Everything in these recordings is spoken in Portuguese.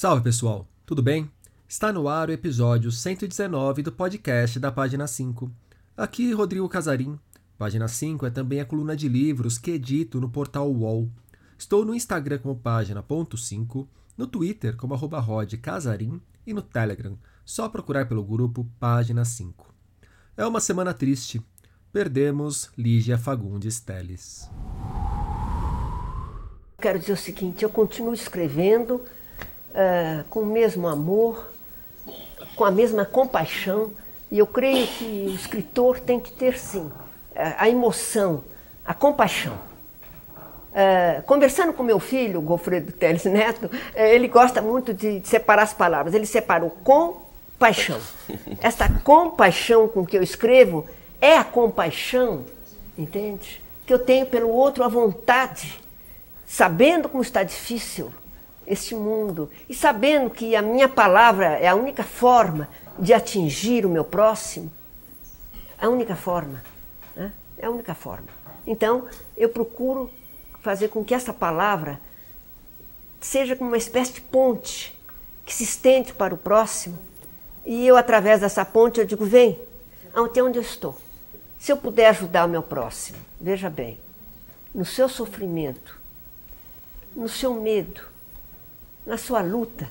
Salve pessoal, tudo bem? Está no ar o episódio 119 do podcast da Página 5. Aqui Rodrigo Casarim. Página 5 é também a coluna de livros que edito no portal UOL. Estou no Instagram como página.5, no Twitter como arroba Casarim e no Telegram, só procurar pelo grupo Página 5. É uma semana triste. Perdemos Lígia Fagundes Teles. Quero dizer o seguinte, eu continuo escrevendo uh, com o mesmo amor, com a mesma compaixão, e eu creio que o escritor tem que ter, sim, a emoção, a compaixão. Uh, conversando com meu filho, Gofredo Teles Neto, uh, ele gosta muito de, separar as palavras. Ele separou com paixão. Essa compaixão com que eu escrevo é a compaixão, entende? Que eu tenho pelo outro, a vontade sabendo como está difícil este mundo e sabendo que a minha palavra é a única forma de atingir o meu próximo, a única forma, né? é a única forma. Então, eu procuro fazer com que essa palavra seja como uma espécie de ponte que se estende para o próximo e eu, através dessa ponte, eu digo, vem, até onde eu estou. Se eu puder ajudar o meu próximo, veja bem, no seu sofrimento, no seu medo, na sua luta.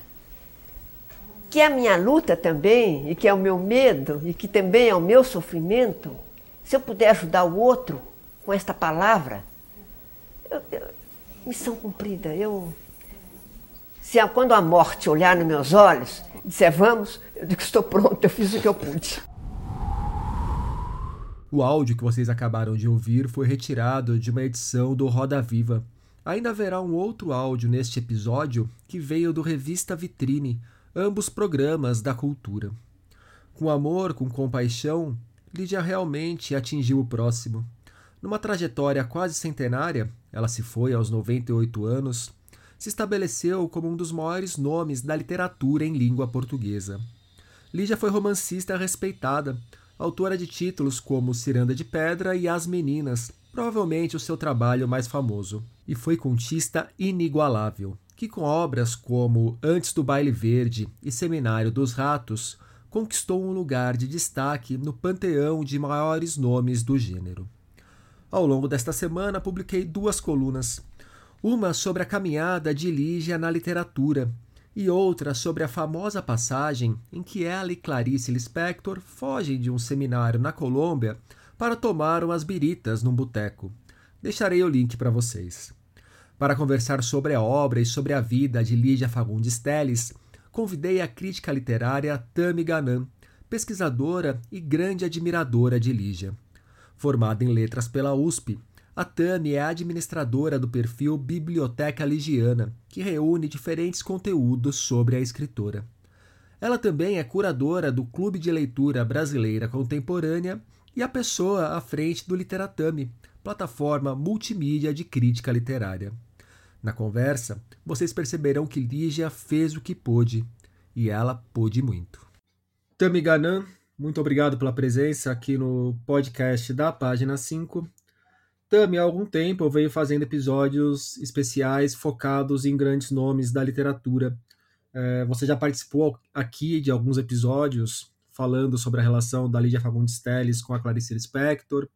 Que é a minha luta também, e que é o meu medo, e que também é o meu sofrimento, se eu puder ajudar o outro com esta palavra, eu, eu, missão cumprida. Eu, se quando a morte olhar nos meus olhos e disser vamos, eu digo estou pronto, eu fiz o que eu pude. O áudio que vocês acabaram de ouvir foi retirado de uma edição do Roda Viva, Ainda haverá um outro áudio neste episódio que veio do Revista Vitrine, ambos programas da cultura. Com amor, com compaixão, Lídia realmente atingiu o próximo. Numa trajetória quase centenária, ela se foi aos 98 anos, se estabeleceu como um dos maiores nomes da literatura em língua portuguesa. Lídia foi romancista respeitada, autora de títulos como Ciranda de Pedra e As Meninas, provavelmente o seu trabalho mais famoso e foi contista inigualável, que com obras como Antes do Baile Verde e Seminário dos Ratos, conquistou um lugar de destaque no panteão de maiores nomes do gênero. Ao longo desta semana, publiquei duas colunas, uma sobre a caminhada de Lígia na literatura e outra sobre a famosa passagem em que ela e Clarice Lispector fogem de um seminário na Colômbia para tomar umas biritas num boteco. Deixarei o link para vocês. Para conversar sobre a obra e sobre a vida de Lídia Fagundes Teles, convidei a crítica literária Tami Ganan, pesquisadora e grande admiradora de Lígia. Formada em letras pela USP, a Tami é administradora do perfil Biblioteca Ligiana, que reúne diferentes conteúdos sobre a escritora. Ela também é curadora do Clube de Leitura Brasileira Contemporânea e a pessoa à frente do Literatame, plataforma multimídia de crítica literária. Na conversa, vocês perceberão que Lígia fez o que pôde e ela pôde muito. Tami Ganan, muito obrigado pela presença aqui no podcast da página 5. Tami, há algum tempo eu venho fazendo episódios especiais focados em grandes nomes da literatura. É, você já participou aqui de alguns episódios falando sobre a relação da Lídia Fagundes Telles com a Clarice Lispector,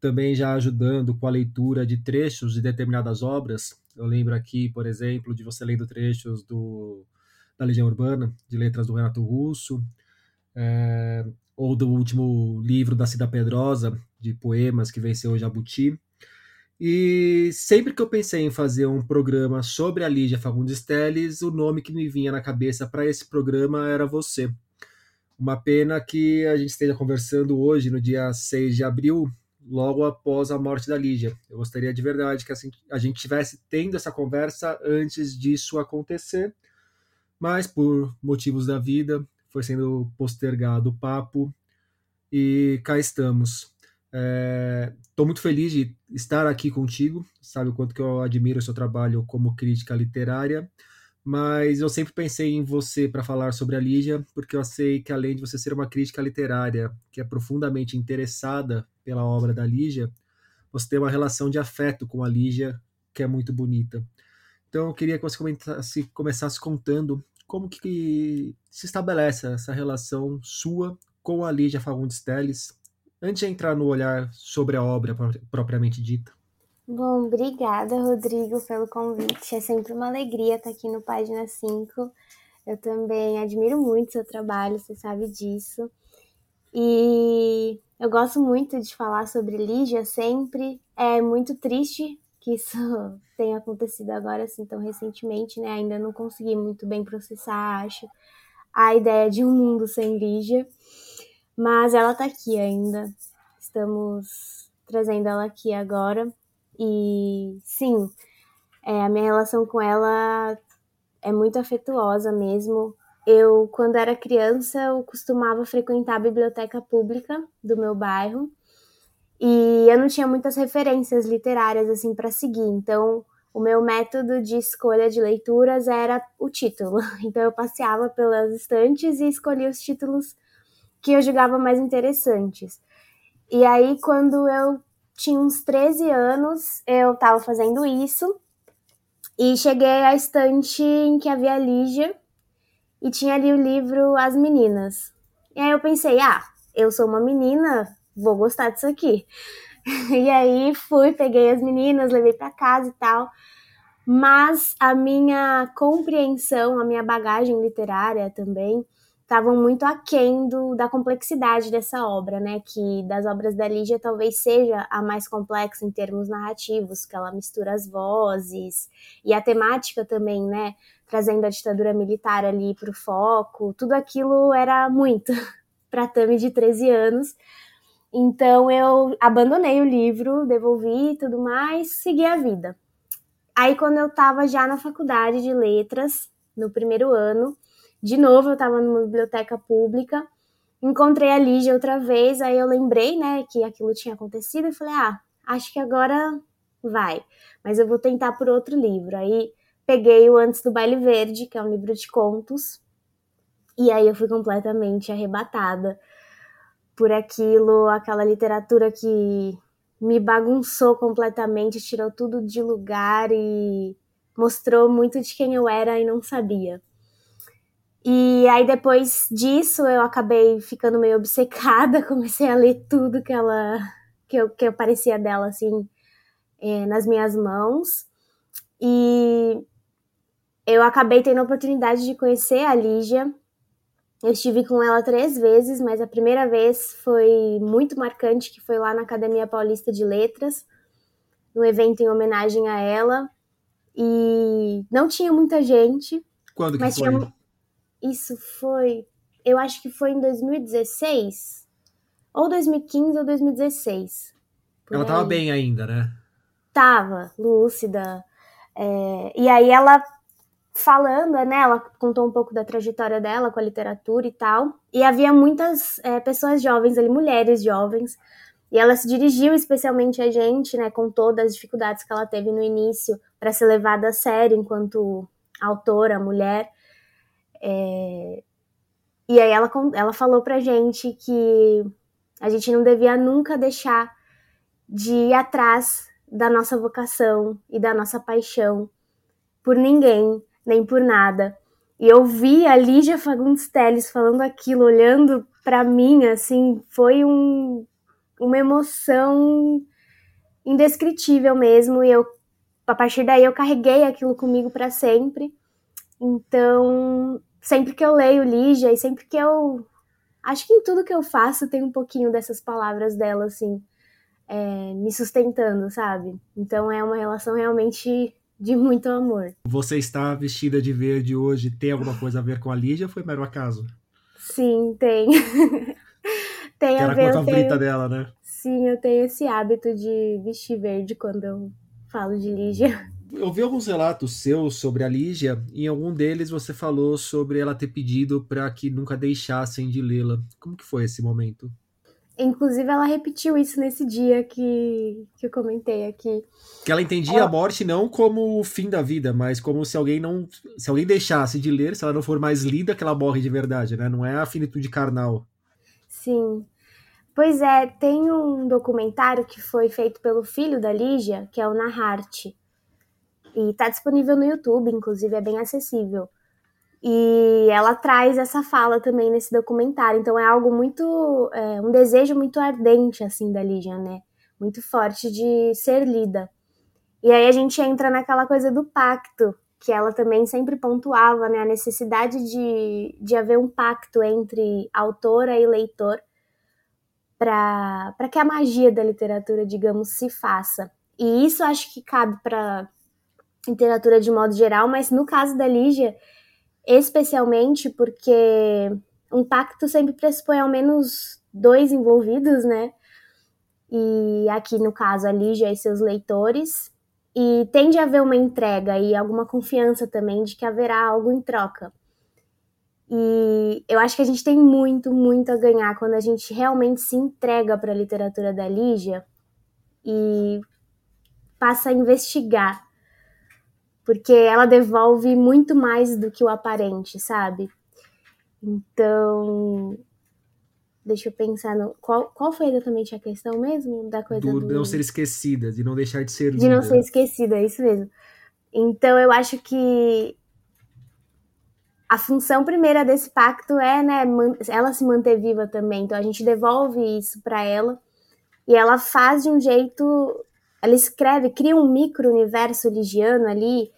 também já ajudando com a leitura de trechos de determinadas obras. Eu lembro aqui, por exemplo, de você lendo trechos do, da Legião Urbana, de letras do Renato Russo, é, ou do último livro da Cida Pedrosa, de poemas que venceu o Jabuti. E sempre que eu pensei em fazer um programa sobre a Lígia Fagundes Telles, o nome que me vinha na cabeça para esse programa era você. Uma pena que a gente esteja conversando hoje, no dia 6 de abril, logo após a morte da Lígia. Eu gostaria de verdade que assim, a gente tivesse tendo essa conversa antes disso acontecer, mas por motivos da vida foi sendo postergado o papo e cá estamos. Estou é, muito feliz de estar aqui contigo, sabe o quanto que eu admiro o seu trabalho como crítica literária mas eu sempre pensei em você para falar sobre a Lígia, porque eu sei que além de você ser uma crítica literária que é profundamente interessada pela obra da Lígia, você tem uma relação de afeto com a Lígia que é muito bonita. Então eu queria que você começasse, começasse contando como que se estabelece essa relação sua com a Lígia Fagundes Teles, antes de entrar no olhar sobre a obra propriamente dita. Bom, obrigada, Rodrigo, pelo convite. É sempre uma alegria estar aqui no Página 5. Eu também admiro muito seu trabalho, você sabe disso. E eu gosto muito de falar sobre Lígia sempre. É muito triste que isso tenha acontecido agora assim tão recentemente, né? Ainda não consegui muito bem processar, acho, a ideia de um mundo sem Lígia. Mas ela tá aqui ainda. Estamos trazendo ela aqui agora. E sim, é, a minha relação com ela é muito afetuosa mesmo. Eu, quando era criança, eu costumava frequentar a biblioteca pública do meu bairro e eu não tinha muitas referências literárias assim para seguir. Então, o meu método de escolha de leituras era o título. Então, eu passeava pelas estantes e escolhia os títulos que eu julgava mais interessantes. E aí, quando eu tinha uns 13 anos, eu estava fazendo isso e cheguei à estante em que havia Lígia e tinha ali o livro As Meninas. E aí eu pensei, ah, eu sou uma menina, vou gostar disso aqui. E aí fui, peguei as meninas, levei para casa e tal. Mas a minha compreensão, a minha bagagem literária também, estavam muito aquém do, da complexidade dessa obra, né? Que das obras da Lígia talvez seja a mais complexa em termos narrativos, que ela mistura as vozes e a temática também, né? trazendo a ditadura militar ali para o foco, tudo aquilo era muito para Tami de 13 anos. Então eu abandonei o livro, devolvi tudo mais, segui a vida. Aí quando eu estava já na faculdade de letras, no primeiro ano, de novo eu estava numa biblioteca pública, encontrei a Lígia outra vez, aí eu lembrei, né, que aquilo tinha acontecido e falei: "Ah, acho que agora vai, mas eu vou tentar por outro livro". Aí peguei o Antes do Baile Verde, que é um livro de contos, e aí eu fui completamente arrebatada por aquilo, aquela literatura que me bagunçou completamente, tirou tudo de lugar e mostrou muito de quem eu era e não sabia. E aí depois disso eu acabei ficando meio obcecada, comecei a ler tudo que ela que eu, que aparecia dela assim é, nas minhas mãos. E eu acabei tendo a oportunidade de conhecer a Lígia. Eu estive com ela três vezes, mas a primeira vez foi muito marcante, que foi lá na Academia Paulista de Letras, no evento em homenagem a ela. E não tinha muita gente. Quando que foi? Tinha... Isso foi, eu acho que foi em 2016, ou 2015 ou 2016. Ela estava bem ainda, né? Tava, lúcida. É... E aí ela falando, né? Ela contou um pouco da trajetória dela com a literatura e tal. E havia muitas é, pessoas jovens ali, mulheres jovens. E ela se dirigiu especialmente a gente, né? Com todas as dificuldades que ela teve no início para ser levada a sério enquanto autora, mulher. É... E aí ela, ela falou pra gente que a gente não devia nunca deixar de ir atrás da nossa vocação e da nossa paixão por ninguém, nem por nada. E eu vi a Lígia Fagundes Telles falando aquilo, olhando para mim, assim, foi um, uma emoção indescritível mesmo. E eu, a partir daí, eu carreguei aquilo comigo para sempre. Então, sempre que eu leio Lígia e sempre que eu. Acho que em tudo que eu faço tem um pouquinho dessas palavras dela, assim, é, me sustentando, sabe? Então é uma relação realmente de muito amor. Você está vestida de verde hoje, tem alguma coisa a ver com a Lígia ou foi mero acaso? Sim, tem. tem que a era ver. a favorita tenho... dela, né? Sim, eu tenho esse hábito de vestir verde quando eu falo de Lígia. Eu vi alguns relatos seus sobre a Lígia, e em algum deles você falou sobre ela ter pedido para que nunca deixassem de lê-la. Como que foi esse momento? Inclusive, ela repetiu isso nesse dia que, que eu comentei aqui. Que ela entendia ela... a morte não como o fim da vida, mas como se alguém não. Se alguém deixasse de ler, se ela não for mais lida, que ela morre de verdade, né? Não é a finitude carnal. Sim. Pois é, tem um documentário que foi feito pelo filho da Lígia, que é o Naharte. E tá disponível no YouTube, inclusive é bem acessível. E ela traz essa fala também nesse documentário. Então é algo muito. É, um desejo muito ardente, assim, da Lígia, né? Muito forte de ser lida. E aí a gente entra naquela coisa do pacto, que ela também sempre pontuava, né? A necessidade de, de haver um pacto entre autora e leitor para que a magia da literatura, digamos, se faça. E isso acho que cabe para literatura de modo geral, mas no caso da Lígia especialmente porque um pacto sempre pressupõe ao menos dois envolvidos, né? E aqui no caso a Lígia e seus leitores, e tende a haver uma entrega e alguma confiança também de que haverá algo em troca. E eu acho que a gente tem muito, muito a ganhar quando a gente realmente se entrega para a literatura da Lígia e passa a investigar porque ela devolve muito mais do que o aparente, sabe? Então, deixa eu pensar no qual, qual foi exatamente a questão mesmo da coisa do, do... não ser esquecida, de não deixar de ser de não ser esquecida, é isso mesmo. Então, eu acho que a função primeira desse pacto é, né, ela se manter viva também. Então a gente devolve isso para ela e ela faz de um jeito, ela escreve, cria um micro universo ligiano ali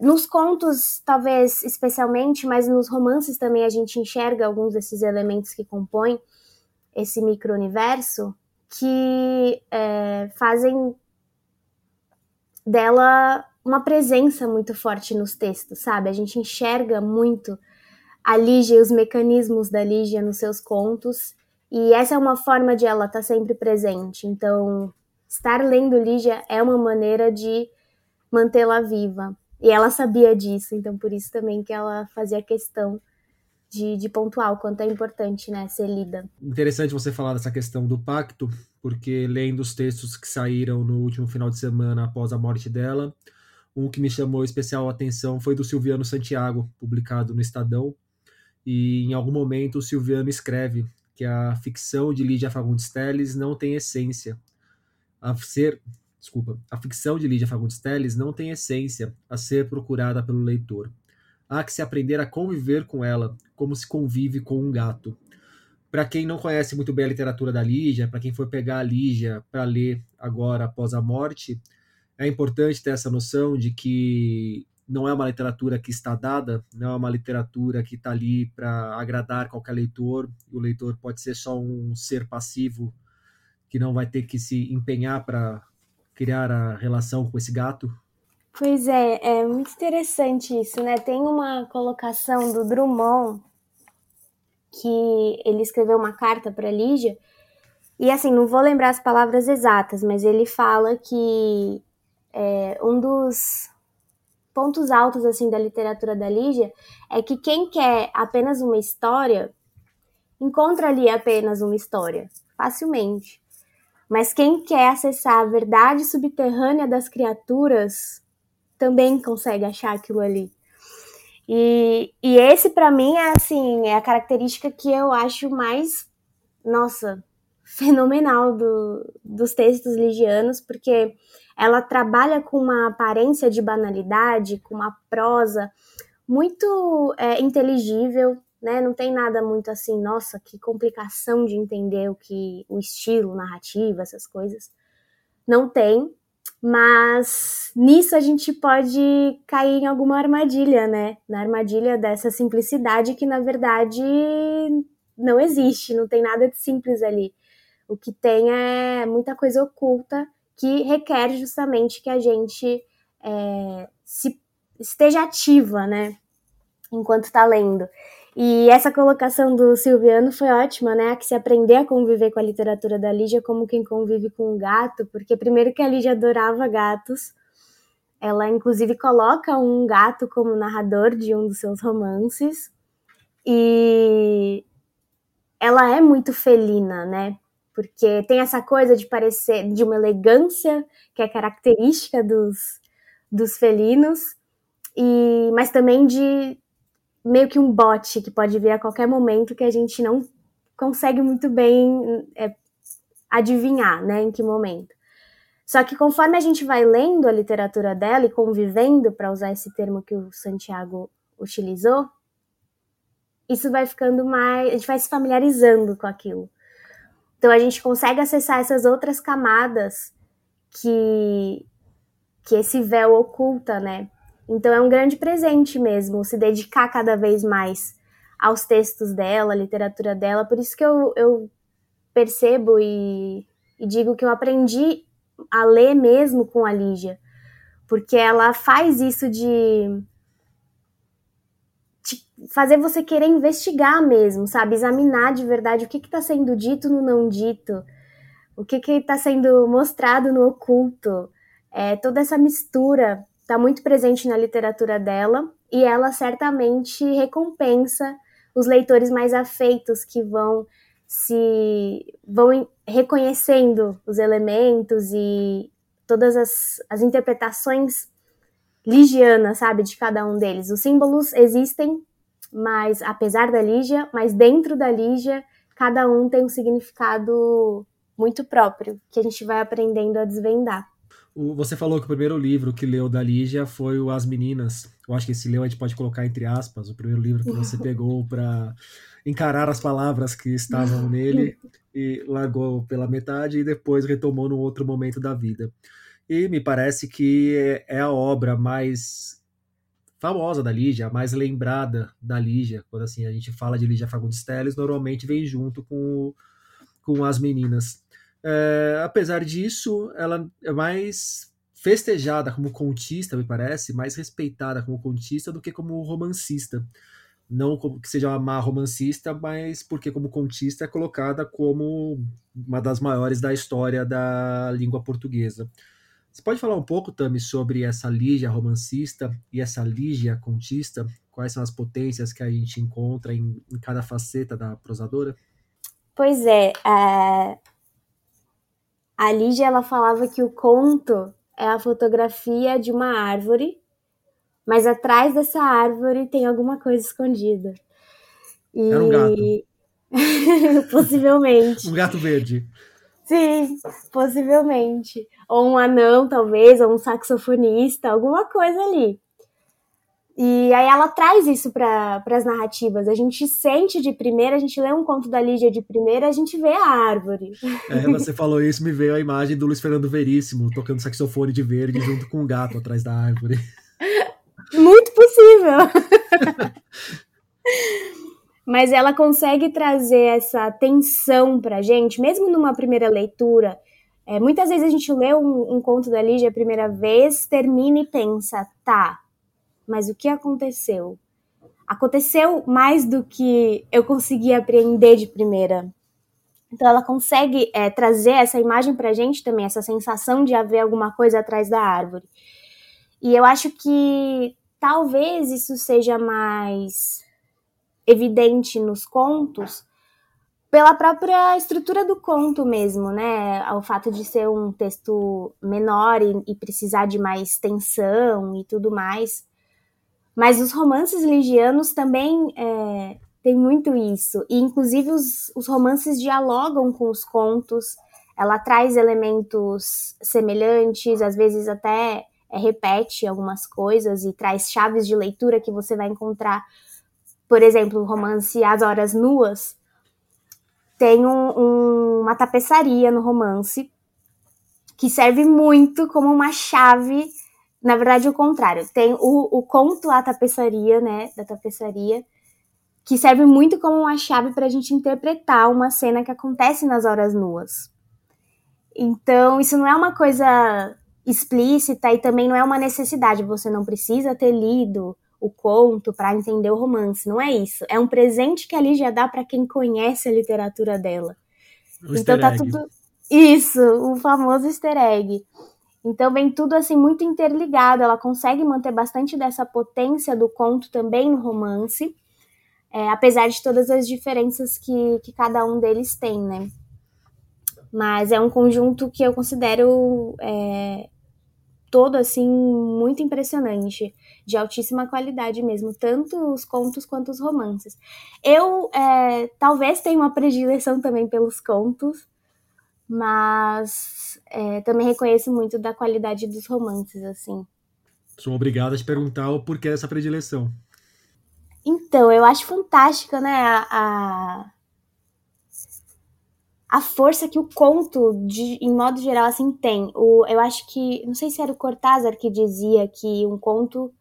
nos contos, talvez especialmente, mas nos romances também a gente enxerga alguns desses elementos que compõem esse micro-universo que é, fazem dela uma presença muito forte nos textos, sabe? A gente enxerga muito a Lígia e os mecanismos da Lígia nos seus contos, e essa é uma forma de ela estar tá sempre presente. Então, estar lendo Lígia é uma maneira de mantê-la viva. E ela sabia disso, então por isso também que ela fazia questão de, de pontuar o quanto é importante né, ser lida. Interessante você falar dessa questão do pacto, porque lendo os textos que saíram no último final de semana após a morte dela, um que me chamou especial atenção foi do Silviano Santiago, publicado no Estadão. E em algum momento o Silviano escreve que a ficção de Lídia Fagundes Telles não tem essência. A ser desculpa, a ficção de Lídia Fagundes Telles não tem essência a ser procurada pelo leitor. Há que se aprender a conviver com ela, como se convive com um gato. Para quem não conhece muito bem a literatura da Lígia, para quem for pegar a Lígia para ler agora após a morte, é importante ter essa noção de que não é uma literatura que está dada, não é uma literatura que está ali para agradar qualquer leitor, o leitor pode ser só um ser passivo que não vai ter que se empenhar para criar a relação com esse gato? Pois é, é muito interessante isso, né? Tem uma colocação do Drummond que ele escreveu uma carta para Lígia e assim não vou lembrar as palavras exatas, mas ele fala que é, um dos pontos altos assim da literatura da Lígia é que quem quer apenas uma história encontra ali apenas uma história facilmente. Mas quem quer acessar a verdade subterrânea das criaturas também consegue achar aquilo ali. E, e esse, para mim, é assim, é a característica que eu acho mais, nossa, fenomenal do, dos textos ligianos, porque ela trabalha com uma aparência de banalidade, com uma prosa muito é, inteligível, né? Não tem nada muito assim, nossa, que complicação de entender o que o estilo, narrativa, essas coisas. Não tem, mas nisso a gente pode cair em alguma armadilha, né? Na armadilha dessa simplicidade que na verdade não existe, não tem nada de simples ali. O que tem é muita coisa oculta que requer justamente que a gente é, se, esteja ativa, né? Enquanto está lendo. E essa colocação do Silviano foi ótima, né? Que se aprender a conviver com a literatura da Lígia como quem convive com um gato, porque primeiro que a Lígia adorava gatos, ela inclusive coloca um gato como narrador de um dos seus romances, e ela é muito felina, né? Porque tem essa coisa de parecer de uma elegância que é característica dos, dos felinos, e mas também de meio que um bot que pode vir a qualquer momento que a gente não consegue muito bem é, adivinhar, né, em que momento. Só que conforme a gente vai lendo a literatura dela e convivendo, para usar esse termo que o Santiago utilizou, isso vai ficando mais. A gente vai se familiarizando com aquilo. Então a gente consegue acessar essas outras camadas que, que esse véu oculta, né? Então é um grande presente mesmo se dedicar cada vez mais aos textos dela, à literatura dela. Por isso que eu, eu percebo e, e digo que eu aprendi a ler mesmo com a Lígia, porque ela faz isso de, fazer você querer investigar mesmo, sabe? Examinar de verdade o que está sendo dito no não dito, o que está sendo mostrado no oculto. É, toda essa mistura está muito presente na literatura dela e ela certamente recompensa os leitores mais afeitos que vão se vão reconhecendo os elementos e todas as, as interpretações ligianas, sabe, de cada um deles. Os símbolos existem, mas apesar da Lígia, mas dentro da Lígia, cada um tem um significado muito próprio que a gente vai aprendendo a desvendar. Você falou que o primeiro livro que leu da Lígia foi o As Meninas. Eu acho que esse leu a gente pode colocar entre aspas, o primeiro livro que você pegou para encarar as palavras que estavam nele e largou pela metade e depois retomou num outro momento da vida. E me parece que é a obra mais famosa da Lígia, a mais lembrada da Lígia. Quando assim a gente fala de Lígia Fagundes Telles, normalmente vem junto com, com As Meninas. É, apesar disso, ela é mais festejada como contista, me parece, mais respeitada como contista do que como romancista. Não como que seja uma má romancista, mas porque como contista é colocada como uma das maiores da história da língua portuguesa. Você pode falar um pouco, Tami, sobre essa Lígia romancista e essa Lígia contista? Quais são as potências que a gente encontra em, em cada faceta da prosadora? Pois é, é, a Lígia ela falava que o conto é a fotografia de uma árvore, mas atrás dessa árvore tem alguma coisa escondida. E... Era um gato. possivelmente. um gato verde. Sim, possivelmente. Ou um anão, talvez, ou um saxofonista, alguma coisa ali. E aí ela traz isso para as narrativas. A gente sente de primeira, a gente lê um conto da Lídia de primeira, a gente vê a árvore. É, você falou isso, me veio a imagem do Luiz Fernando Veríssimo tocando saxofone de verde junto com um gato atrás da árvore. Muito possível. Mas ela consegue trazer essa tensão pra gente, mesmo numa primeira leitura. É, muitas vezes a gente lê um, um conto da Lígia a primeira vez, termina e pensa, tá, mas o que aconteceu? Aconteceu mais do que eu consegui apreender de primeira. Então ela consegue é, trazer essa imagem para a gente também, essa sensação de haver alguma coisa atrás da árvore. E eu acho que talvez isso seja mais evidente nos contos pela própria estrutura do conto mesmo, né? O fato de ser um texto menor e, e precisar de mais tensão e tudo mais. Mas os romances ligianos também é, tem muito isso. E, inclusive, os, os romances dialogam com os contos. Ela traz elementos semelhantes, às vezes até é, repete algumas coisas e traz chaves de leitura que você vai encontrar. Por exemplo, o romance As Horas Nuas tem um, um, uma tapeçaria no romance que serve muito como uma chave na verdade, o contrário. Tem o, o conto A Tapeçaria, né? Da tapeçaria, que serve muito como uma chave para a gente interpretar uma cena que acontece nas horas nuas. Então, isso não é uma coisa explícita e também não é uma necessidade. Você não precisa ter lido o conto para entender o romance. Não é isso. É um presente que a Lígia dá para quem conhece a literatura dela. O então tá tudo. Isso, o famoso easter egg. Então vem tudo assim muito interligado. Ela consegue manter bastante dessa potência do conto também no romance, é, apesar de todas as diferenças que, que cada um deles tem, né? Mas é um conjunto que eu considero é, todo assim muito impressionante, de altíssima qualidade mesmo, tanto os contos quanto os romances. Eu é, talvez tenha uma predileção também pelos contos, mas é, também reconheço muito da qualidade dos romances, assim. Sou obrigada a te perguntar o porquê dessa predileção. Então, eu acho fantástico, né, a, a, a força que o conto, de, em modo geral, assim, tem. O, eu acho que, não sei se era o Cortázar que dizia que um conto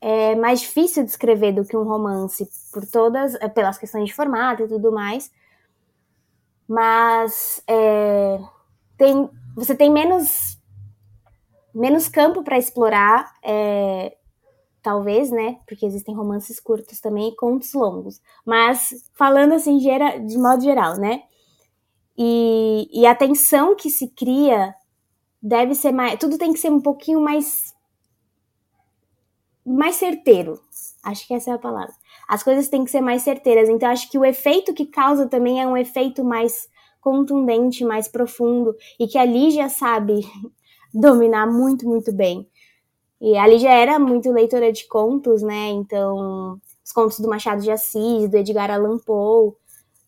é mais difícil de escrever do que um romance, por todas, é, pelas questões de formato e tudo mais. Mas é, tem, você tem menos, menos campo para explorar, é, talvez, né? Porque existem romances curtos também e contos longos. Mas falando assim de modo geral, né? E, e a tensão que se cria deve ser mais. Tudo tem que ser um pouquinho mais. mais certeiro. Acho que essa é a palavra. As coisas têm que ser mais certeiras. Então, acho que o efeito que causa também é um efeito mais contundente, mais profundo. E que a Lígia sabe dominar muito, muito bem. E a Lígia era muito leitora de contos, né? Então, os contos do Machado de Assis, do Edgar Allan Poe,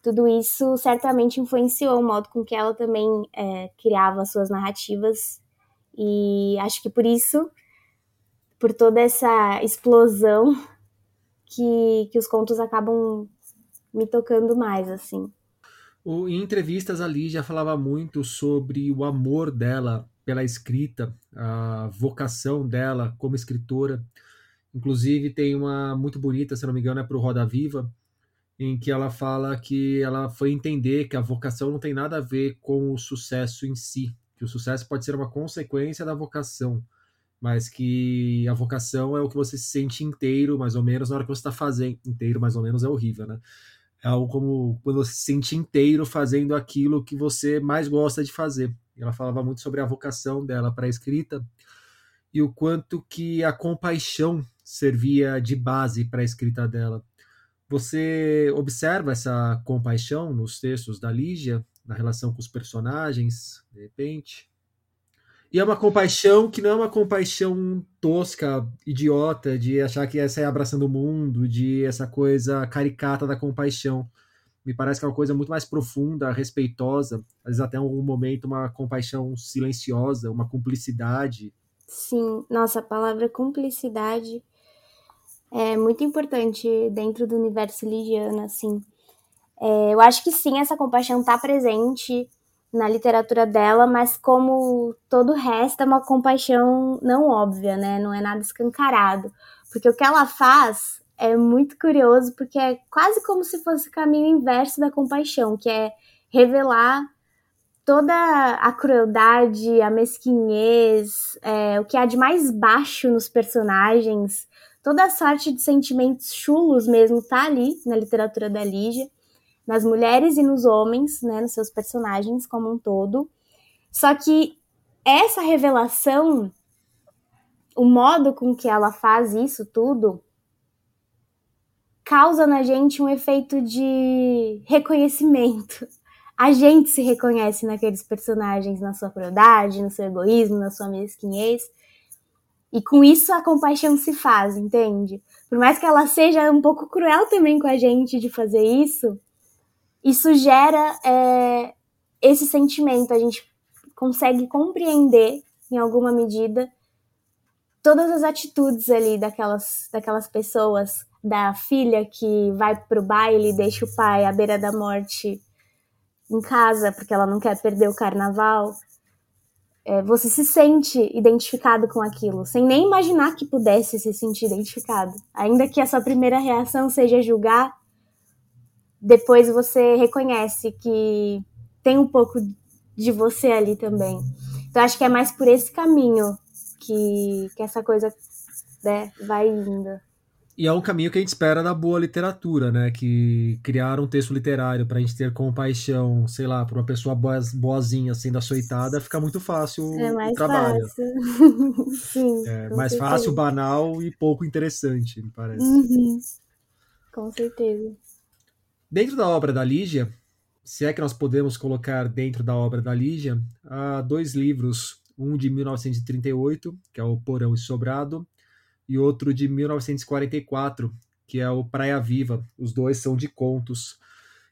tudo isso certamente influenciou o modo com que ela também é, criava suas narrativas. E acho que por isso, por toda essa explosão, que, que os contos acabam me tocando mais, assim. O, em entrevistas, a Lígia falava muito sobre o amor dela pela escrita, a vocação dela como escritora. Inclusive, tem uma muito bonita, se não me engano, é para o Roda Viva, em que ela fala que ela foi entender que a vocação não tem nada a ver com o sucesso em si, que o sucesso pode ser uma consequência da vocação, mas que a vocação é o que você se sente inteiro, mais ou menos, na hora que você está fazendo. Inteiro, mais ou menos, é horrível, né? É algo como quando você se sente inteiro fazendo aquilo que você mais gosta de fazer. Ela falava muito sobre a vocação dela para a escrita e o quanto que a compaixão servia de base para a escrita dela. Você observa essa compaixão nos textos da Lígia, na relação com os personagens, de repente? E é uma compaixão que não é uma compaixão tosca, idiota, de achar que ia sair abraçando o mundo, de essa coisa caricata da compaixão me parece que é uma coisa muito mais profunda, respeitosa, às vezes até em algum momento uma compaixão silenciosa, uma cumplicidade. Sim, nossa, a palavra cumplicidade é muito importante dentro do universo ligiano, assim. É, eu acho que sim, essa compaixão está presente na literatura dela, mas como todo o resto é uma compaixão não óbvia, né? Não é nada escancarado. Porque o que ela faz é muito curioso, porque é quase como se fosse o caminho inverso da compaixão, que é revelar toda a crueldade, a mesquinhez, é, o que há de mais baixo nos personagens, toda a sorte de sentimentos chulos mesmo tá ali na literatura da Lígia, nas mulheres e nos homens, né, nos seus personagens como um todo. Só que essa revelação, o modo com que ela faz isso tudo, causa na gente um efeito de reconhecimento. A gente se reconhece naqueles personagens, na sua crueldade, no seu egoísmo, na sua mesquinhez. E com isso a compaixão se faz, entende? Por mais que ela seja um pouco cruel também com a gente de fazer isso, isso gera é, esse sentimento. A gente consegue compreender, em alguma medida, todas as atitudes ali daquelas, daquelas pessoas da filha que vai pro baile e deixa o pai à beira da morte em casa porque ela não quer perder o carnaval. É, você se sente identificado com aquilo, sem nem imaginar que pudesse se sentir identificado. Ainda que a sua primeira reação seja julgar, depois você reconhece que tem um pouco de você ali também. Então acho que é mais por esse caminho que, que essa coisa né, vai indo. E é um caminho que a gente espera da boa literatura, né? Que criar um texto literário para a gente ter compaixão, sei lá, por uma pessoa boazinha sendo açoitada, fica muito fácil é mais o trabalho. Fácil. Sim, é mais certeza. fácil, banal e pouco interessante, me parece. Uhum. Com certeza. Dentro da obra da Lígia, se é que nós podemos colocar dentro da obra da Lígia, há dois livros, um de 1938, que é o Porão e Sobrado, e outro de 1944, que é o Praia Viva. Os dois são de contos.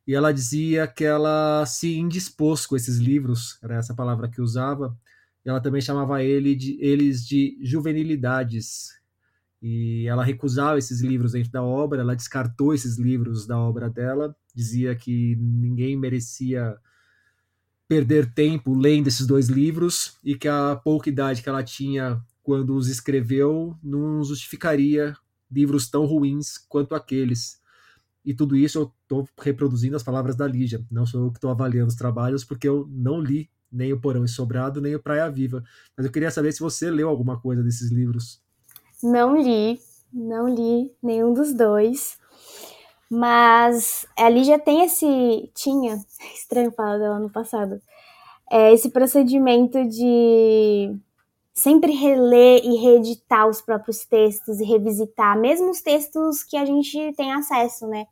E ela dizia que ela se indispôs com esses livros, era essa palavra que usava. Ela também chamava ele de, eles de juvenilidades, E ela recusava esses livros dentro da obra, ela descartou esses livros da obra dela, dizia que ninguém merecia perder tempo lendo esses dois livros e que a pouca idade que ela tinha quando os escreveu não justificaria livros tão ruins quanto aqueles. E tudo isso eu estou reproduzindo as palavras da Lígia, não sou eu que estou avaliando os trabalhos, porque eu não li nem o Porão e Sobrado, nem o Praia Viva. Mas eu queria saber se você leu alguma coisa desses livros. Não li, não li nenhum dos dois. Mas a Lígia tem esse. Tinha, estranho falar dela no passado, é, esse procedimento de sempre reler e reeditar os próprios textos e revisitar, mesmo os textos que a gente tem acesso, né?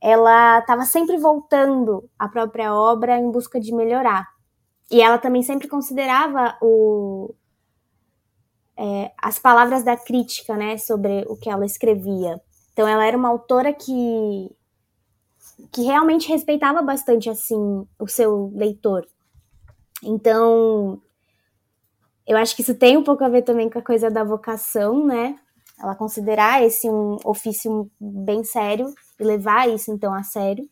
Ela estava sempre voltando à própria obra em busca de melhorar. E ela também sempre considerava o, é, as palavras da crítica, né, sobre o que ela escrevia. Então, ela era uma autora que que realmente respeitava bastante assim o seu leitor. Então, eu acho que isso tem um pouco a ver também com a coisa da vocação, né? Ela considerar esse um ofício bem sério e levar isso então a sério.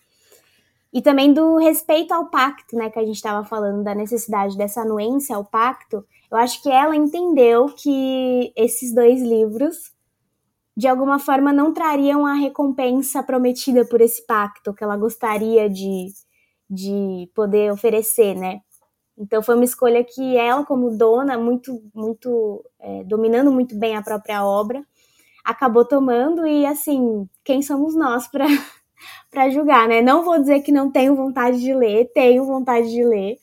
E também do respeito ao pacto, né, que a gente estava falando, da necessidade dessa anuência ao pacto. Eu acho que ela entendeu que esses dois livros, de alguma forma, não trariam a recompensa prometida por esse pacto, que ela gostaria de, de poder oferecer, né? Então foi uma escolha que ela, como dona, muito, muito é, dominando muito bem a própria obra, acabou tomando e assim, quem somos nós para para julgar, né? Não vou dizer que não tenho vontade de ler, tenho vontade de ler.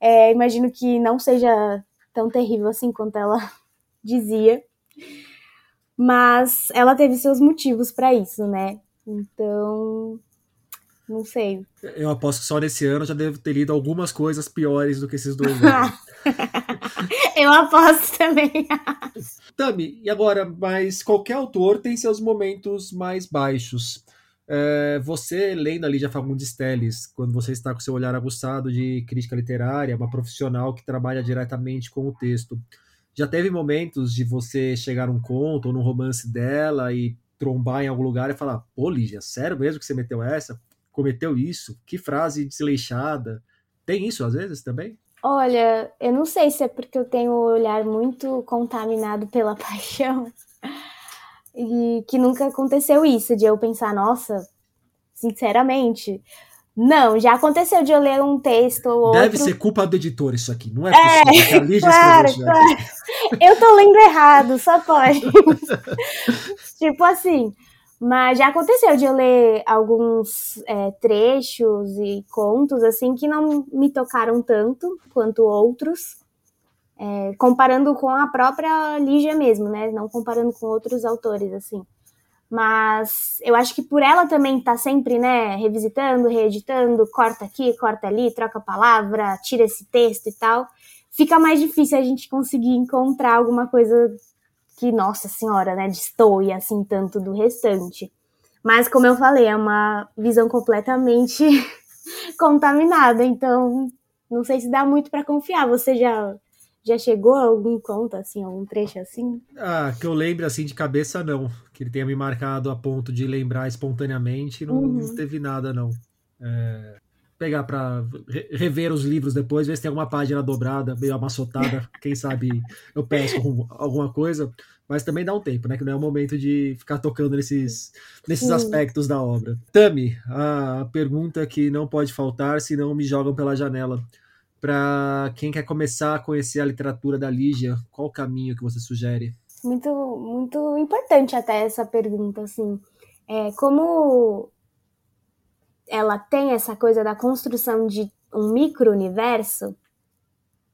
É, imagino que não seja tão terrível assim quanto ela dizia, mas ela teve seus motivos para isso, né? Então, não sei. Eu aposto que só nesse ano já devo ter lido algumas coisas piores do que esses dois Eu aposto também. Tami, e agora, mas qualquer autor tem seus momentos mais baixos. É, você, lendo a Lídia Fagundes Telles, quando você está com seu olhar aguçado de crítica literária, uma profissional que trabalha diretamente com o texto, já teve momentos de você chegar num conto ou num romance dela e trombar em algum lugar e falar: pô, Lígia, sério mesmo que você meteu essa? Cometeu isso? Que frase desleixada? Tem isso às vezes também? Olha, eu não sei se é porque eu tenho o olhar muito contaminado pela paixão e que nunca aconteceu isso, de eu pensar, nossa, sinceramente. Não, já aconteceu de eu ler um texto ou Deve outro. ser culpa do editor isso aqui, não é possível. É, claro, claro. Eu tô lendo errado, só pode. tipo assim. Mas já aconteceu de eu ler alguns é, trechos e contos assim que não me tocaram tanto quanto outros. É, comparando com a própria Lígia mesmo, né? Não comparando com outros autores, assim. Mas eu acho que por ela também tá sempre, né, revisitando, reeditando, corta aqui, corta ali, troca palavra, tira esse texto e tal, fica mais difícil a gente conseguir encontrar alguma coisa que, nossa senhora, né, destoe assim tanto do restante. Mas como eu falei, é uma visão completamente contaminada, então não sei se dá muito para confiar. Você já já chegou a algum conto, assim, algum trecho assim? Ah, que eu lembro assim de cabeça, não. Que ele tenha me marcado a ponto de lembrar espontaneamente, não, uhum. não teve nada, não. É, pegar para rever os livros depois, ver se tem alguma página dobrada, meio amassotada, quem sabe eu peço alguma coisa, mas também dá um tempo, né? Que não é o momento de ficar tocando nesses, nesses aspectos da obra. Tami, a pergunta que não pode faltar, se não me jogam pela janela para quem quer começar a conhecer a literatura da Lígia, qual o caminho que você sugere? Muito, muito importante até essa pergunta, assim. É, como ela tem essa coisa da construção de um micro-universo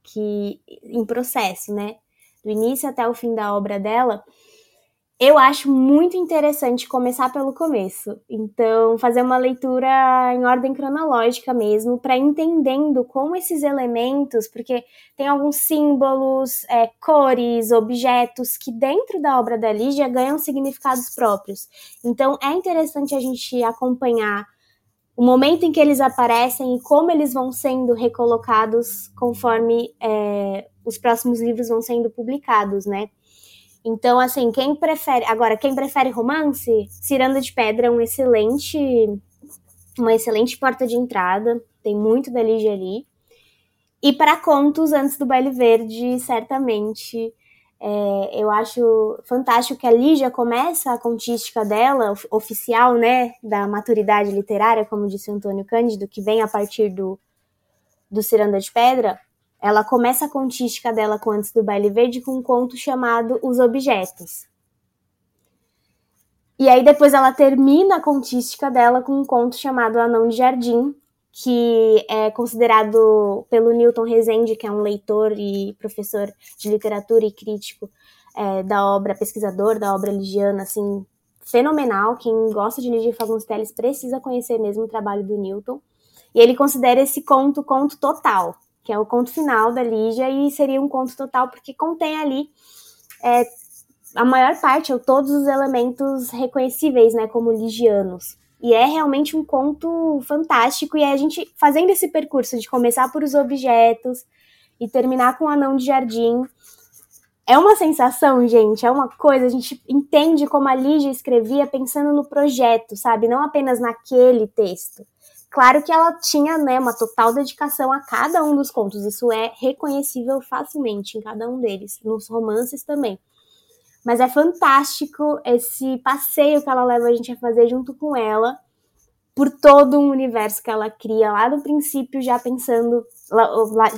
que em processo, né? Do início até o fim da obra dela, eu acho muito interessante começar pelo começo. Então, fazer uma leitura em ordem cronológica mesmo, para entendendo como esses elementos, porque tem alguns símbolos, é, cores, objetos que dentro da obra da Lígia ganham significados próprios. Então, é interessante a gente acompanhar o momento em que eles aparecem e como eles vão sendo recolocados conforme é, os próximos livros vão sendo publicados, né? Então, assim, quem prefere. Agora, quem prefere romance, Ciranda de Pedra é um excelente. Uma excelente porta de entrada. Tem muito da Lígia ali. E para contos antes do Baile Verde, certamente. É, eu acho fantástico que a Lígia começa a contística dela, oficial, né, da maturidade literária, como disse o Antônio Cândido, que vem a partir do, do Ciranda de Pedra, ela começa a contística dela com Antes do Baile Verde com um conto chamado Os Objetos. E aí depois ela termina a contística dela com um conto chamado Anão de Jardim, que é considerado pelo Newton Rezende, que é um leitor e professor de literatura e crítico é, da obra, pesquisador da obra ligiana, assim, fenomenal. Quem gosta de Ligia Fagundes Telles precisa conhecer mesmo o trabalho do Newton. E ele considera esse conto conto total que é o conto final da Lígia, e seria um conto total porque contém ali é, a maior parte, ou todos os elementos reconhecíveis, né, como ligianos. E é realmente um conto fantástico, e a gente fazendo esse percurso de começar por os objetos e terminar com o anão de jardim. É uma sensação, gente, é uma coisa, a gente entende como a Lígia escrevia pensando no projeto, sabe? Não apenas naquele texto. Claro que ela tinha né, uma total dedicação a cada um dos contos, isso é reconhecível facilmente em cada um deles, nos romances também. Mas é fantástico esse passeio que ela leva a gente a fazer junto com ela, por todo um universo que ela cria lá no princípio, já pensando,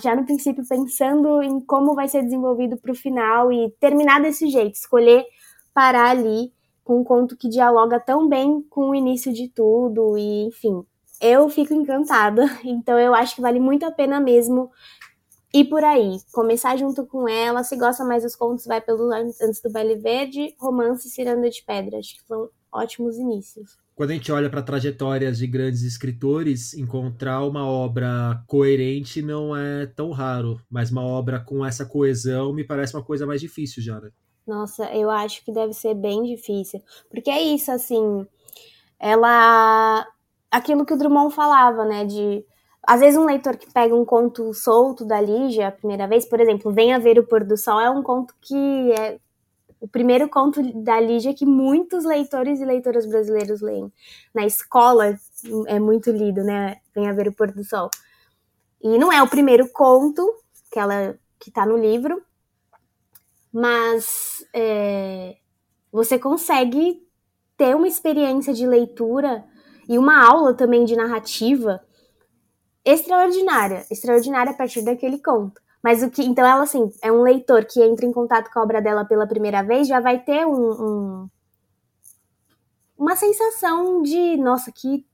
já no princípio pensando em como vai ser desenvolvido para o final e terminar desse jeito, escolher parar ali com um conto que dialoga tão bem com o início de tudo e enfim, eu fico encantada. Então eu acho que vale muito a pena mesmo ir por aí. Começar junto com ela. Se gosta mais dos contos, vai pelo Antes do Baile Verde, Romance Ciranda de Pedra. Acho que são ótimos inícios. Quando a gente olha para trajetórias de grandes escritores, encontrar uma obra coerente não é tão raro, mas uma obra com essa coesão me parece uma coisa mais difícil já, né? Nossa, eu acho que deve ser bem difícil. Porque é isso, assim. Ela aquilo que o Drummond falava, né? De às vezes um leitor que pega um conto solto da Lígia a primeira vez, por exemplo, Venha Ver o Pôr do Sol, é um conto que é o primeiro conto da Lígia que muitos leitores e leitoras brasileiros leem. Na escola é muito lido, né? Venha Ver o Pôr do Sol. E não é o primeiro conto que ela que tá no livro, mas é, você consegue ter uma experiência de leitura e uma aula também de narrativa extraordinária, extraordinária a partir daquele conto. Mas o que, então ela assim, é um leitor que entra em contato com a obra dela pela primeira vez, já vai ter um, um uma sensação de, nossa, que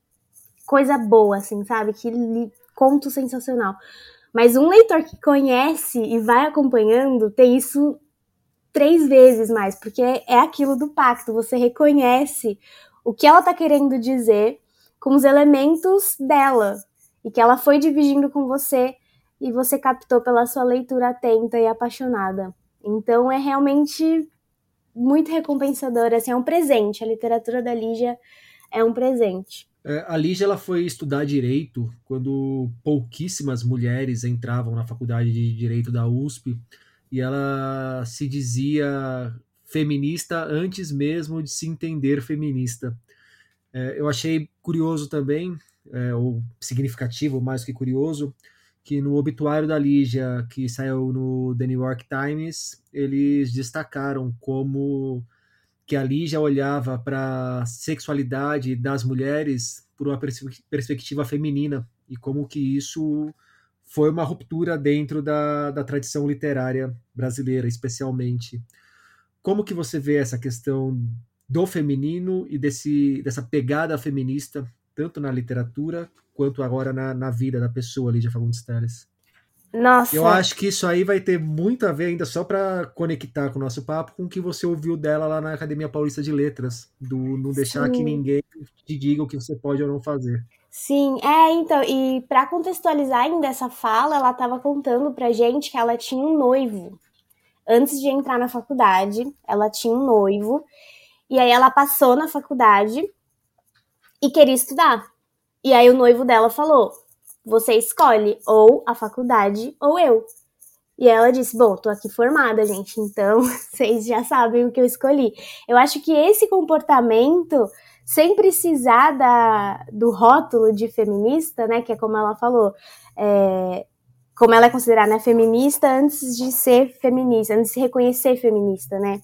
coisa boa, assim, sabe? Que conto sensacional. Mas um leitor que conhece e vai acompanhando tem isso três vezes mais, porque é aquilo do pacto, você reconhece o que ela está querendo dizer com os elementos dela e que ela foi dividindo com você e você captou pela sua leitura atenta e apaixonada. Então é realmente muito recompensador, assim, é um presente. A literatura da Lígia é um presente. É, a Lígia ela foi estudar direito quando pouquíssimas mulheres entravam na faculdade de direito da USP e ela se dizia feminista antes mesmo de se entender feminista. É, eu achei curioso também, é, ou significativo, mais que curioso, que no obituário da Lígia, que saiu no The New York Times, eles destacaram como que a Lígia olhava para a sexualidade das mulheres por uma perspectiva feminina e como que isso foi uma ruptura dentro da, da tradição literária brasileira, especialmente. Como que você vê essa questão do feminino e desse, dessa pegada feminista, tanto na literatura quanto agora na, na vida da pessoa, Lídia Fagundes Teles. Nossa. Eu acho que isso aí vai ter muito a ver ainda só para conectar com o nosso papo com o que você ouviu dela lá na Academia Paulista de Letras, do não deixar Sim. que ninguém te diga o que você pode ou não fazer. Sim, é, então, e para contextualizar ainda essa fala, ela estava contando pra gente que ela tinha um noivo. Antes de entrar na faculdade, ela tinha um noivo e aí ela passou na faculdade e queria estudar. E aí o noivo dela falou: "Você escolhe ou a faculdade ou eu". E ela disse: Bom, tô aqui formada, gente, então vocês já sabem o que eu escolhi. Eu acho que esse comportamento, sem precisar da, do rótulo de feminista, né, que é como ela falou, é, como ela é considerada né, feminista antes de ser feminista, antes de se reconhecer feminista, né?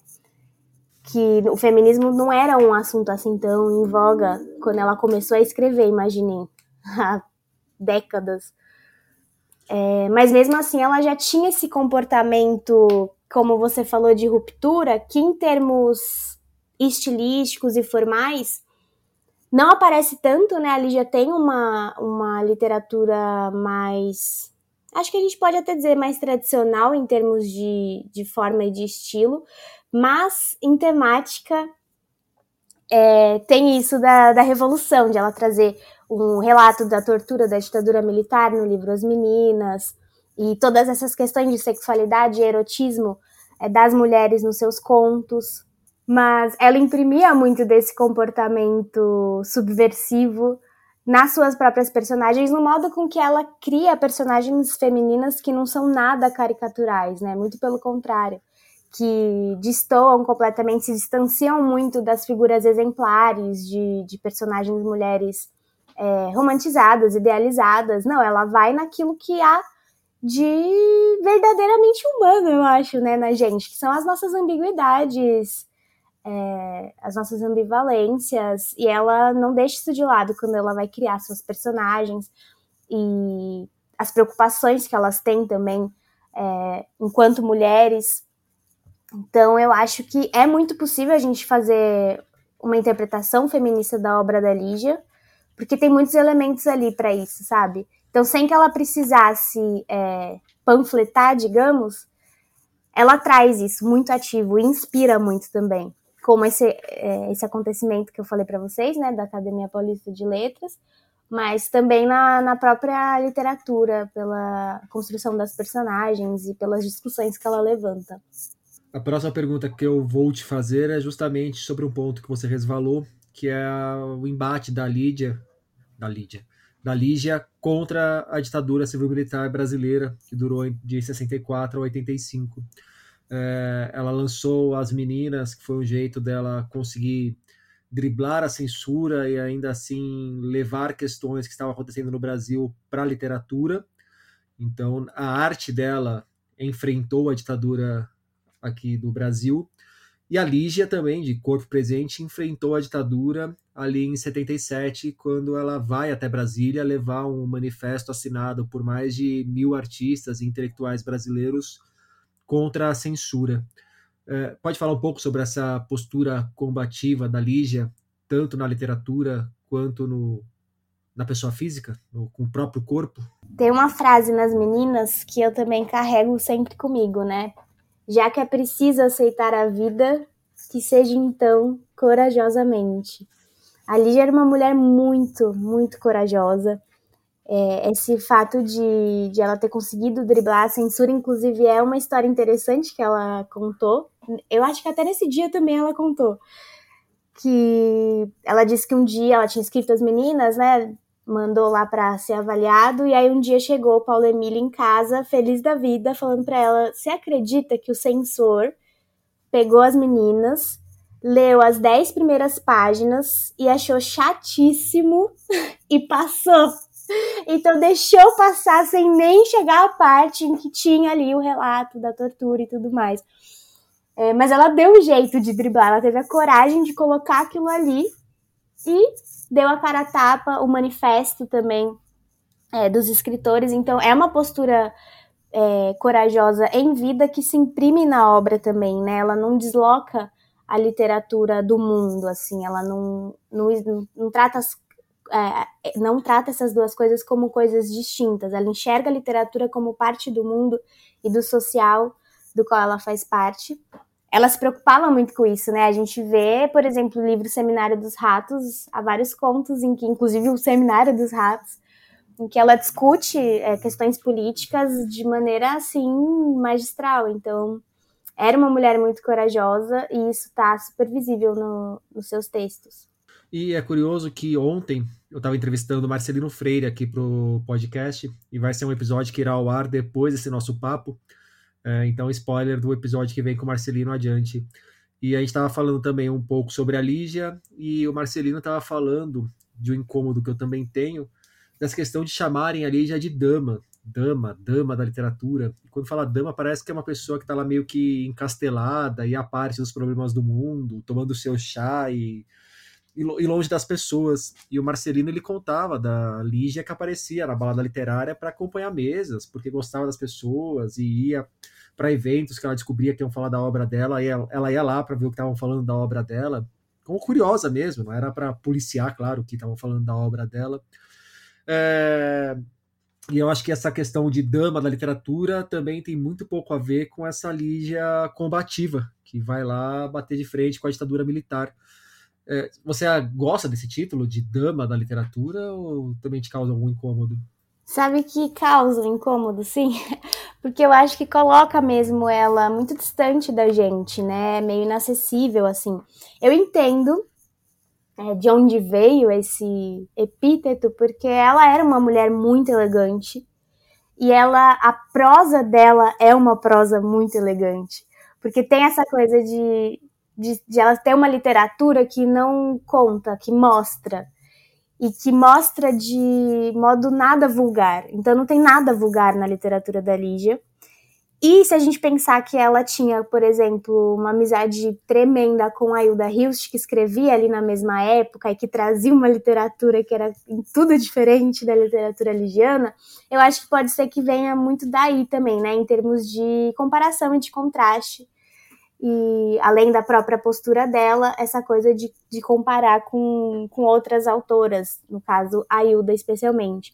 Que o feminismo não era um assunto assim tão em voga quando ela começou a escrever, imaginei, há décadas. É, mas mesmo assim, ela já tinha esse comportamento, como você falou, de ruptura, que em termos estilísticos e formais não aparece tanto, né? Ali já tem uma, uma literatura mais acho que a gente pode até dizer mais tradicional em termos de, de forma e de estilo, mas em temática é, tem isso da, da revolução, de ela trazer um relato da tortura da ditadura militar no livro As Meninas, e todas essas questões de sexualidade e erotismo é, das mulheres nos seus contos. Mas ela imprimia muito desse comportamento subversivo nas suas próprias personagens, no modo com que ela cria personagens femininas que não são nada caricaturais, né? Muito pelo contrário, que destoam completamente, se distanciam muito das figuras exemplares de, de personagens mulheres é, romantizadas, idealizadas. Não, ela vai naquilo que há de verdadeiramente humano, eu acho, né, na gente, que são as nossas ambiguidades, é, as nossas ambivalências e ela não deixa isso de lado quando ela vai criar seus personagens e as preocupações que elas têm também é, enquanto mulheres. Então eu acho que é muito possível a gente fazer uma interpretação feminista da obra da Lígia, porque tem muitos elementos ali para isso, sabe? Então sem que ela precisasse é, panfletar, digamos, ela traz isso muito ativo e inspira muito também como esse, é, esse acontecimento que eu falei para vocês, né, da Academia Paulista de Letras, mas também na, na própria literatura, pela construção das personagens e pelas discussões que ela levanta. A próxima pergunta que eu vou te fazer é justamente sobre um ponto que você resvalou, que é o embate da Lídia, da Lídia, da Lígia contra a ditadura civil-militar brasileira, que durou de 64 a 85. É, ela lançou As Meninas, que foi um jeito dela conseguir driblar a censura e ainda assim levar questões que estavam acontecendo no Brasil para a literatura. Então, a arte dela enfrentou a ditadura aqui do Brasil. E a Lígia também, de corpo presente, enfrentou a ditadura ali em 77, quando ela vai até Brasília levar um manifesto assinado por mais de mil artistas e intelectuais brasileiros contra a censura. É, pode falar um pouco sobre essa postura combativa da Lígia, tanto na literatura quanto no, na pessoa física, no, com o próprio corpo? Tem uma frase nas meninas que eu também carrego sempre comigo, né? Já que é preciso aceitar a vida, que seja então corajosamente. A Lígia era uma mulher muito, muito corajosa é, esse fato de, de ela ter conseguido driblar a censura, inclusive, é uma história interessante que ela contou. Eu acho que até nesse dia também ela contou. Que ela disse que um dia ela tinha escrito as meninas, né? Mandou lá para ser avaliado, e aí um dia chegou o Paulo Emílio em casa, feliz da vida, falando para ela: Você acredita que o censor pegou as meninas, leu as dez primeiras páginas e achou chatíssimo e passou então deixou passar sem nem chegar à parte em que tinha ali o relato da tortura e tudo mais. É, mas ela deu um jeito de driblar, ela teve a coragem de colocar aquilo ali e deu a cara a tapa, o manifesto também é, dos escritores. Então é uma postura é, corajosa em vida que se imprime na obra também, né? Ela não desloca a literatura do mundo, assim, ela não, não, não trata as é, não trata essas duas coisas como coisas distintas. Ela enxerga a literatura como parte do mundo e do social do qual ela faz parte. Ela se preocupava muito com isso, né? A gente vê, por exemplo, o livro Seminário dos Ratos, há vários contos em que, inclusive o Seminário dos Ratos, em que ela discute é, questões políticas de maneira assim magistral. Então, era uma mulher muito corajosa e isso está super visível no, nos seus textos. E é curioso que ontem eu estava entrevistando o Marcelino Freire aqui para o podcast, e vai ser um episódio que irá ao ar depois desse nosso papo. É, então, spoiler do episódio que vem com o Marcelino adiante. E a gente estava falando também um pouco sobre a Lígia, e o Marcelino estava falando de um incômodo que eu também tenho, dessa questão de chamarem a Lígia de dama, dama, dama da literatura. E quando fala dama, parece que é uma pessoa que está lá meio que encastelada e a parte dos problemas do mundo, tomando seu chá e, e longe das pessoas. E o Marcelino ele contava da Lígia que aparecia na balada literária para acompanhar mesas, porque gostava das pessoas e ia para eventos que ela descobria que iam falar da obra dela, e ela ia lá para ver o que estavam falando da obra dela, como curiosa mesmo, não era para policiar, claro, que estavam falando da obra dela. É... E eu acho que essa questão de dama da literatura também tem muito pouco a ver com essa Lígia combativa, que vai lá bater de frente com a ditadura militar. É, você gosta desse título de dama da literatura ou também te causa algum incômodo? Sabe que causa um incômodo, sim, porque eu acho que coloca mesmo ela muito distante da gente, né? Meio inacessível, assim. Eu entendo é, de onde veio esse epíteto, porque ela era uma mulher muito elegante e ela, a prosa dela é uma prosa muito elegante, porque tem essa coisa de, de, de ela ter uma literatura que não conta, que mostra e que mostra de modo nada vulgar. Então não tem nada vulgar na literatura da Lígia. E se a gente pensar que ela tinha, por exemplo, uma amizade tremenda com a Hilda Hilst, que escrevia ali na mesma época e que trazia uma literatura que era em tudo diferente da literatura ligiana, eu acho que pode ser que venha muito daí também, né, em termos de comparação e de contraste e além da própria postura dela, essa coisa de, de comparar com, com outras autoras, no caso a Hilda especialmente.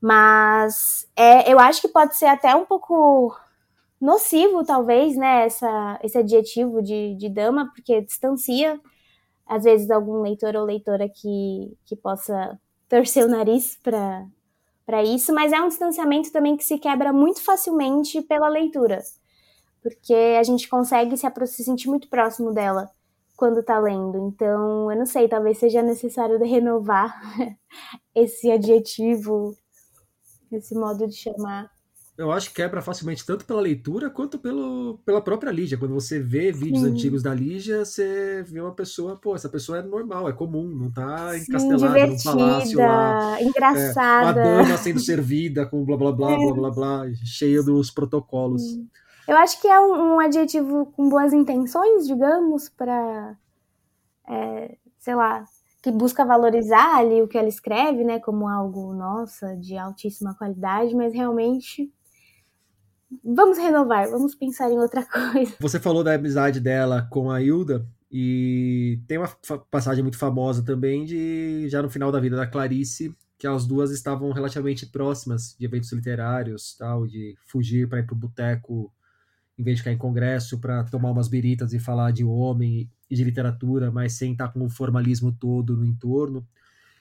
Mas é, eu acho que pode ser até um pouco nocivo, talvez, né, essa, esse adjetivo de, de dama, porque distancia, às vezes, algum leitor ou leitora que, que possa torcer o nariz para isso, mas é um distanciamento também que se quebra muito facilmente pela leitura porque a gente consegue se, se sentir muito próximo dela quando tá lendo. Então, eu não sei, talvez seja necessário renovar esse adjetivo, esse modo de chamar. Eu acho que quebra facilmente tanto pela leitura quanto pelo, pela própria Lígia. Quando você vê vídeos Sim. antigos da Lígia, você vê uma pessoa, pô, essa pessoa é normal, é comum, não tá encastelada no palácio lá. Engraçada. É, uma dama sendo servida com blá blá blá, é. blá blá blá, cheia dos protocolos. Sim. Eu acho que é um, um adjetivo com boas intenções, digamos, para, é, sei lá, que busca valorizar ali o que ela escreve, né, como algo, nossa, de altíssima qualidade, mas realmente vamos renovar, vamos pensar em outra coisa. Você falou da amizade dela com a Hilda, e tem uma passagem muito famosa também de já no final da vida da Clarice, que as duas estavam relativamente próximas de eventos literários, tal, de fugir para ir pro boteco em vez de ficar em congresso para tomar umas biritas e falar de homem e de literatura, mas sem estar com o formalismo todo no entorno.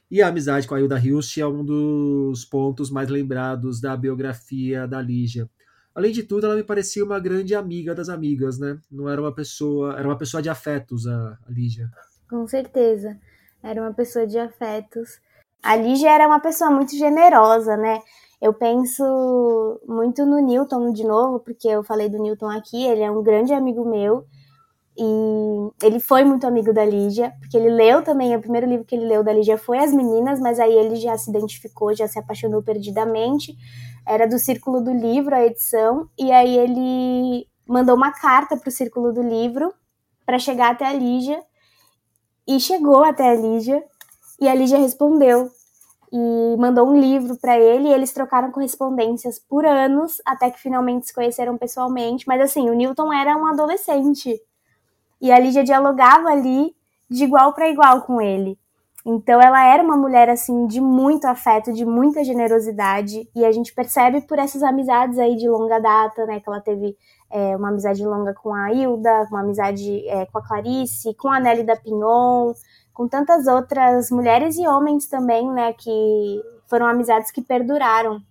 E a amizade com a Hilda Hilst é um dos pontos mais lembrados da biografia da Lígia. Além de tudo, ela me parecia uma grande amiga das amigas, né? Não era uma pessoa, era uma pessoa de afetos a, a Lígia. Com certeza, era uma pessoa de afetos. A Lígia era uma pessoa muito generosa, né? Eu penso muito no Newton de novo, porque eu falei do Newton aqui, ele é um grande amigo meu. E ele foi muito amigo da Lígia, porque ele leu também, o primeiro livro que ele leu da Lígia foi As Meninas, mas aí ele já se identificou, já se apaixonou perdidamente. Era do Círculo do Livro, a edição, e aí ele mandou uma carta para o Círculo do Livro para chegar até a Lígia, e chegou até a Lígia, e a Lígia respondeu e mandou um livro para ele e eles trocaram correspondências por anos até que finalmente se conheceram pessoalmente. Mas assim, o Newton era um adolescente e a Lígia dialogava ali de igual para igual com ele. Então ela era uma mulher assim de muito afeto, de muita generosidade e a gente percebe por essas amizades aí de longa data, né, que ela teve é, uma amizade longa com a Hilda, uma amizade é, com a Clarice, com a Nelly da Pinhon, com tantas outras mulheres e homens também, né, que foram amizades que perduraram.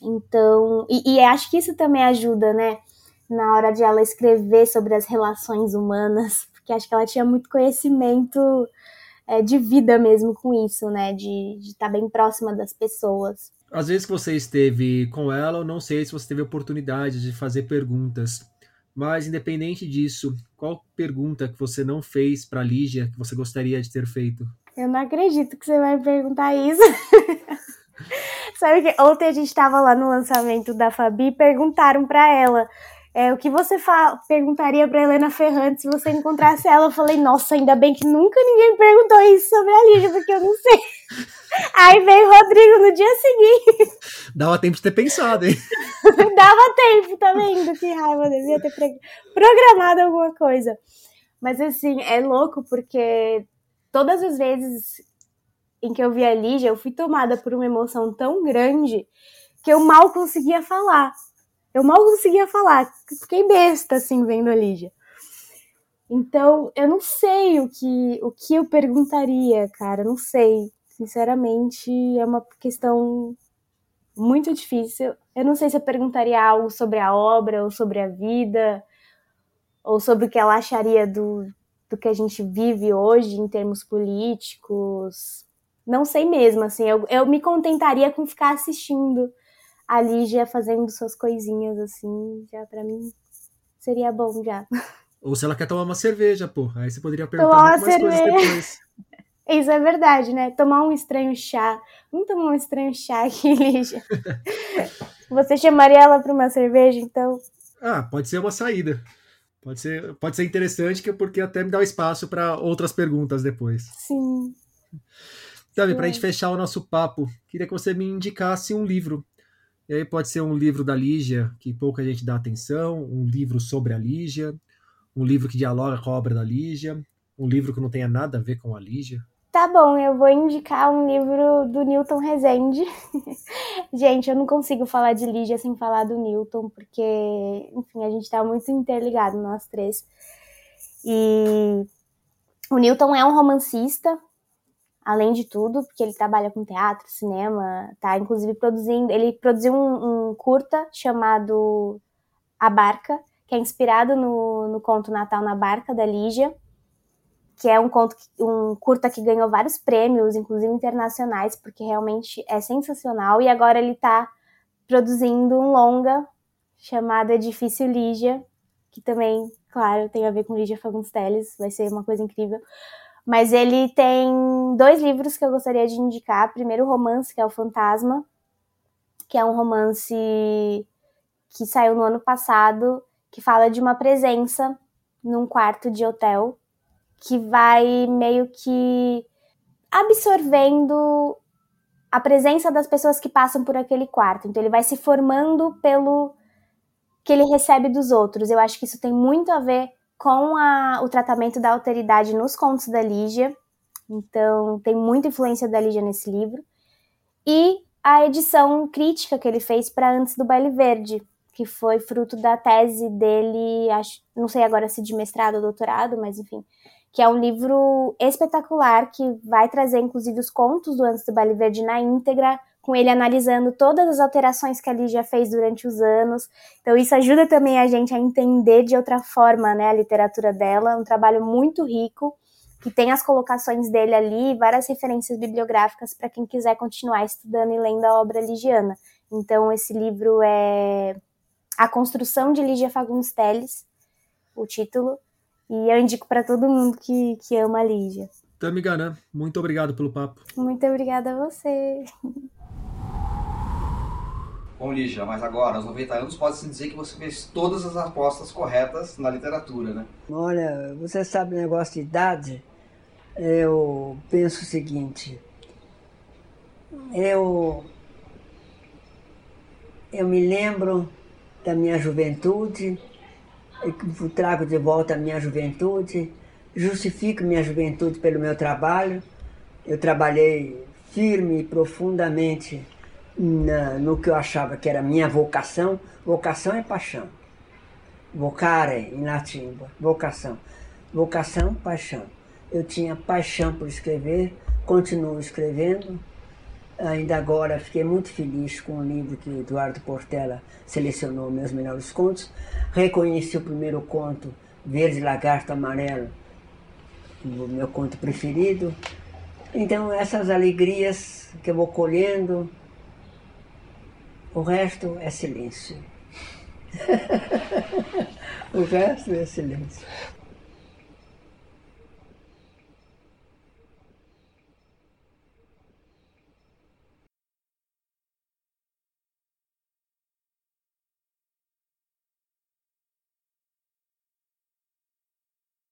Então, e, e acho que isso também ajuda, né, na hora de ela escrever sobre as relações humanas, porque acho que ela tinha muito conhecimento é, de vida mesmo com isso, né, de estar tá bem próxima das pessoas. Às vezes que você esteve com ela, eu não sei se você teve oportunidade de fazer perguntas. Mas, independente disso, qual pergunta que você não fez para Lígia que você gostaria de ter feito? Eu não acredito que você vai perguntar isso. Sabe que ontem a gente estava lá no lançamento da Fabi e perguntaram para ela é, o que você perguntaria para Helena Ferrante se você encontrasse ela? Eu falei, nossa, ainda bem que nunca ninguém perguntou isso sobre a Lígia, porque eu não sei. Aí veio o Rodrigo no dia seguinte. Dava tempo de ter pensado, hein? Dava tempo, tá vendo? Que raiva, devia ter programado alguma coisa. Mas assim, é louco porque todas as vezes em que eu vi a Lígia, eu fui tomada por uma emoção tão grande que eu mal conseguia falar. Eu mal conseguia falar, fiquei besta assim vendo a Lígia. Então, eu não sei o que, o que eu perguntaria, cara, não sei. Sinceramente, é uma questão muito difícil. Eu não sei se eu perguntaria algo sobre a obra, ou sobre a vida, ou sobre o que ela acharia do, do que a gente vive hoje em termos políticos. Não sei mesmo, assim, eu, eu me contentaria com ficar assistindo a Lígia fazendo suas coisinhas assim, já para mim seria bom já. Ou se ela quer tomar uma cerveja, pô, aí você poderia perguntar tomar muito mais cerveja. coisas depois. Isso é verdade, né? Tomar um estranho chá. Vamos tomar um estranho chá aqui, Lígia. você chamaria ela para uma cerveja, então? Ah, pode ser uma saída. Pode ser, pode ser interessante, porque até me dá espaço para outras perguntas depois. Sim. Sabe, para a gente fechar o nosso papo, queria que você me indicasse um livro e aí pode ser um livro da Lígia, que pouca gente dá atenção, um livro sobre a Lígia, um livro que dialoga com a obra da Lígia, um livro que não tenha nada a ver com a Lígia. Tá bom, eu vou indicar um livro do Newton Rezende. gente, eu não consigo falar de Lígia sem falar do Newton, porque, enfim, a gente tá muito interligado, nós três. E o Newton é um romancista, além de tudo, porque ele trabalha com teatro, cinema, tá inclusive produzindo, ele produziu um, um curta chamado A Barca, que é inspirado no, no conto Natal na Barca, da Lígia, que é um conto, um curta que ganhou vários prêmios, inclusive internacionais, porque realmente é sensacional, e agora ele está produzindo um longa chamado Edifício Lígia, que também, claro, tem a ver com Lígia Fagundes Telles, vai ser uma coisa incrível. Mas ele tem dois livros que eu gostaria de indicar. Primeiro, o romance, que é O Fantasma, que é um romance que saiu no ano passado, que fala de uma presença num quarto de hotel que vai meio que absorvendo a presença das pessoas que passam por aquele quarto. Então ele vai se formando pelo que ele recebe dos outros. Eu acho que isso tem muito a ver com a, o tratamento da alteridade nos contos da Lígia. Então, tem muita influência da Lígia nesse livro. E a edição crítica que ele fez para Antes do Baile Verde, que foi fruto da tese dele, acho, não sei agora se de mestrado ou doutorado, mas enfim, que é um livro espetacular que vai trazer inclusive os contos do Antes do Baile Verde na íntegra, com ele analisando todas as alterações que a Lígia fez durante os anos. Então isso ajuda também a gente a entender de outra forma, né, a literatura dela, um trabalho muito rico que tem as colocações dele ali, várias referências bibliográficas para quem quiser continuar estudando e lendo a obra ligiana. Então esse livro é A Construção de Lígia Fagundes Telles, o título, e eu indico para todo mundo que, que ama a Lígia. Tami Garan, muito obrigado pelo papo. Muito obrigada a você. Bom, Lígia, mas agora, aos 90 anos, pode-se dizer que você fez todas as apostas corretas na literatura, né? Olha, você sabe o negócio de idade? Eu penso o seguinte. Eu. Eu me lembro da minha juventude, trago de volta a minha juventude, justifico minha juventude pelo meu trabalho. Eu trabalhei firme e profundamente na, no que eu achava que era minha vocação. Vocação é paixão. Vocare, em latim, vocação. Vocação, paixão. Eu tinha paixão por escrever, continuo escrevendo. Ainda agora fiquei muito feliz com o livro que Eduardo Portela selecionou, Meus Melhores Contos. Reconheci o primeiro conto, Verde Lagarto Amarelo, o meu conto preferido. Então, essas alegrias que eu vou colhendo, O resto é silêncio. o resto é silêncio.